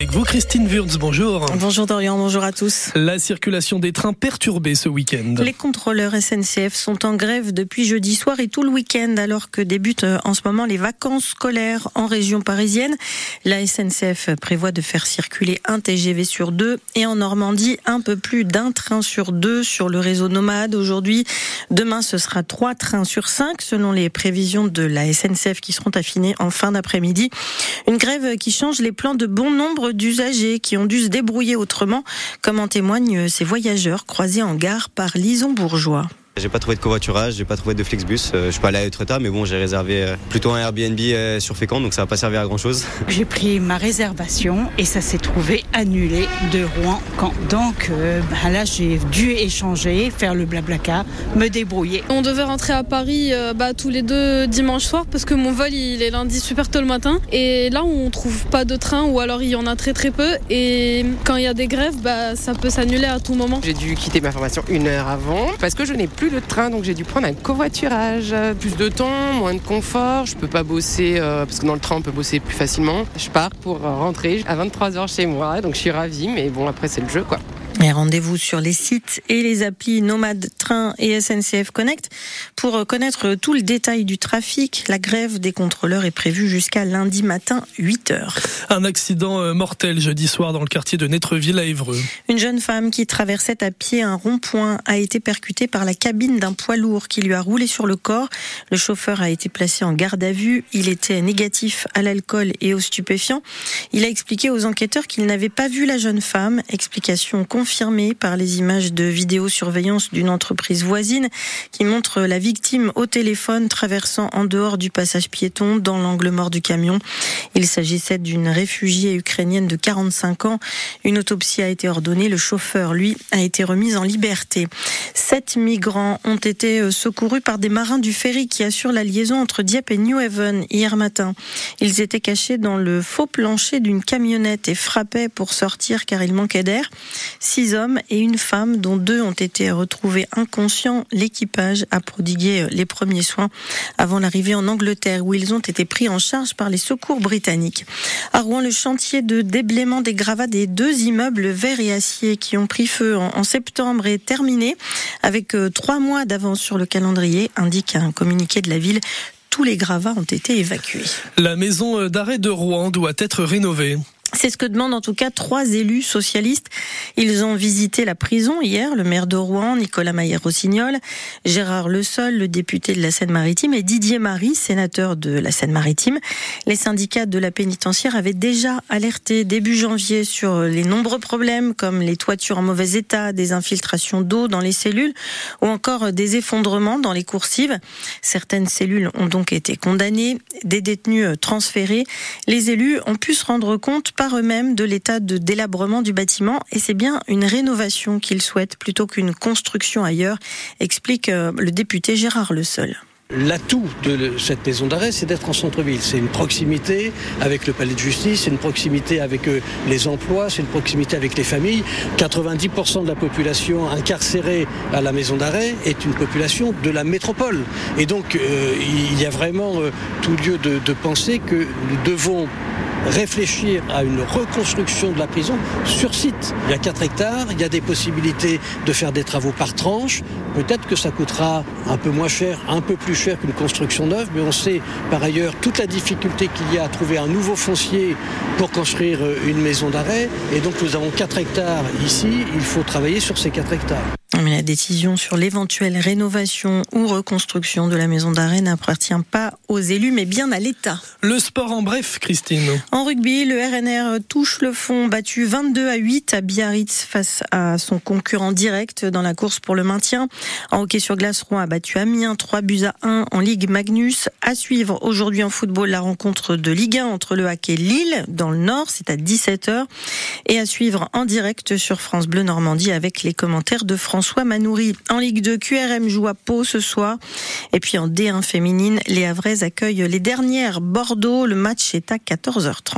Avec vous, Christine Wurz, bonjour. Bonjour Dorian, bonjour à tous. La circulation des trains perturbée ce week-end. Les contrôleurs SNCF sont en grève depuis jeudi soir et tout le week-end alors que débutent euh, en ce moment les vacances scolaires en région parisienne. La SNCF prévoit de faire circuler un TGV sur deux et en Normandie un peu plus d'un train sur deux sur le réseau nomade aujourd'hui. Demain ce sera trois trains sur cinq selon les prévisions de la SNCF qui seront affinées en fin d'après-midi. Une grève qui change les plans de bon nombre d'usagers qui ont dû se débrouiller autrement, comme en témoignent ces voyageurs croisés en gare par Lison Bourgeois. J'ai pas trouvé de covoiturage, j'ai pas trouvé de Flexbus. Euh, je suis pas allé à Etretat, mais bon, j'ai réservé euh, plutôt un Airbnb euh, sur Fécamp, donc ça va pas servir à grand chose. J'ai pris ma réservation et ça s'est trouvé annulé de Rouen Caen. Donc bah là, j'ai dû échanger, faire le blablacar, me débrouiller. On devait rentrer à Paris bah, tous les deux dimanche soir parce que mon vol il est lundi super tôt le matin et là on trouve pas de train ou alors il y en a très très peu et quand il y a des grèves, bah, ça peut s'annuler à tout moment. J'ai dû quitter ma formation une heure avant parce que je n'ai plus de train, donc j'ai dû prendre un covoiturage. Plus de temps, moins de confort. Je peux pas bosser euh, parce que dans le train on peut bosser plus facilement. Je pars pour rentrer à 23h chez moi, donc je suis ravie, mais bon après c'est le jeu quoi. Et rendez-vous sur les sites et les applis Nomade Train et SNCF Connect pour connaître tout le détail du trafic. La grève des contrôleurs est prévue jusqu'à lundi matin 8 h Un accident euh, mortel jeudi soir dans le quartier de Netreville à Évreux. Une jeune femme qui traversait à pied un rond-point a été percutée par la cabine d'un poids lourd qui lui a roulé sur le corps. Le chauffeur a été placé en garde à vue. Il était négatif à l'alcool et aux stupéfiants. Il a expliqué aux enquêteurs qu'il n'avait pas vu la jeune femme. Explication confirmée confirmé par les images de vidéosurveillance d'une entreprise voisine qui montre la victime au téléphone traversant en dehors du passage piéton dans l'angle mort du camion. Il s'agissait d'une réfugiée ukrainienne de 45 ans. Une autopsie a été ordonnée. Le chauffeur, lui, a été remis en liberté. Sept migrants ont été secourus par des marins du ferry qui assurent la liaison entre Dieppe et New Haven hier matin. Ils étaient cachés dans le faux plancher d'une camionnette et frappaient pour sortir car il manquait d'air six hommes et une femme, dont deux ont été retrouvés inconscients. L'équipage a prodigué les premiers soins avant l'arrivée en Angleterre, où ils ont été pris en charge par les secours britanniques. À Rouen, le chantier de déblaiement des gravats des deux immeubles verts et acier qui ont pris feu en septembre est terminé, avec euh, trois mois d'avance sur le calendrier, indique un communiqué de la ville tous les gravats ont été évacués. La maison d'arrêt de Rouen doit être rénovée. C'est ce que demandent en tout cas trois élus socialistes. Ils ont visité la prison hier, le maire de Rouen, Nicolas Maillère-Rossignol, Gérard Le Sol, le député de la Seine-Maritime, et Didier Marie, sénateur de la Seine-Maritime. Les syndicats de la pénitentiaire avaient déjà alerté début janvier sur les nombreux problèmes comme les toitures en mauvais état, des infiltrations d'eau dans les cellules ou encore des effondrements dans les coursives. Certaines cellules ont donc été condamnées, des détenus transférés. Les élus ont pu se rendre compte par eux-mêmes de l'état de délabrement du bâtiment et c'est bien une rénovation qu'ils souhaitent plutôt qu'une construction ailleurs, explique euh, le député Gérard Le Seul. L'atout de cette maison d'arrêt, c'est d'être en centre-ville. C'est une proximité avec le palais de justice, c'est une proximité avec euh, les emplois, c'est une proximité avec les familles. 90% de la population incarcérée à la maison d'arrêt est une population de la métropole. Et donc, euh, il y a vraiment tout lieu de, de penser que nous devons réfléchir à une reconstruction de la prison sur site. Il y a 4 hectares, il y a des possibilités de faire des travaux par tranche. Peut-être que ça coûtera un peu moins cher, un peu plus cher qu'une construction neuve, mais on sait par ailleurs toute la difficulté qu'il y a à trouver un nouveau foncier pour construire une maison d'arrêt. Et donc nous avons 4 hectares ici, il faut travailler sur ces 4 hectares. Mais la décision sur l'éventuelle rénovation ou reconstruction de la maison d'arrêt n'appartient pas aux élus, mais bien à l'État. Le sport en bref, Christine. En rugby, le RNR touche le fond, battu 22 à 8 à Biarritz face à son concurrent direct dans la course pour le maintien. En hockey sur glace, Rouen a battu Amiens 3 buts à 1 en Ligue Magnus. À suivre aujourd'hui en football la rencontre de Ligue 1 entre le Hack et Lille dans le Nord, c'est à 17h. Et à suivre en direct sur France Bleu Normandie avec les commentaires de France François Manoury. En Ligue 2, QRM joue à Pau ce soir. Et puis en D1 féminine, les Havrais accueillent les dernières Bordeaux. Le match est à 14h30.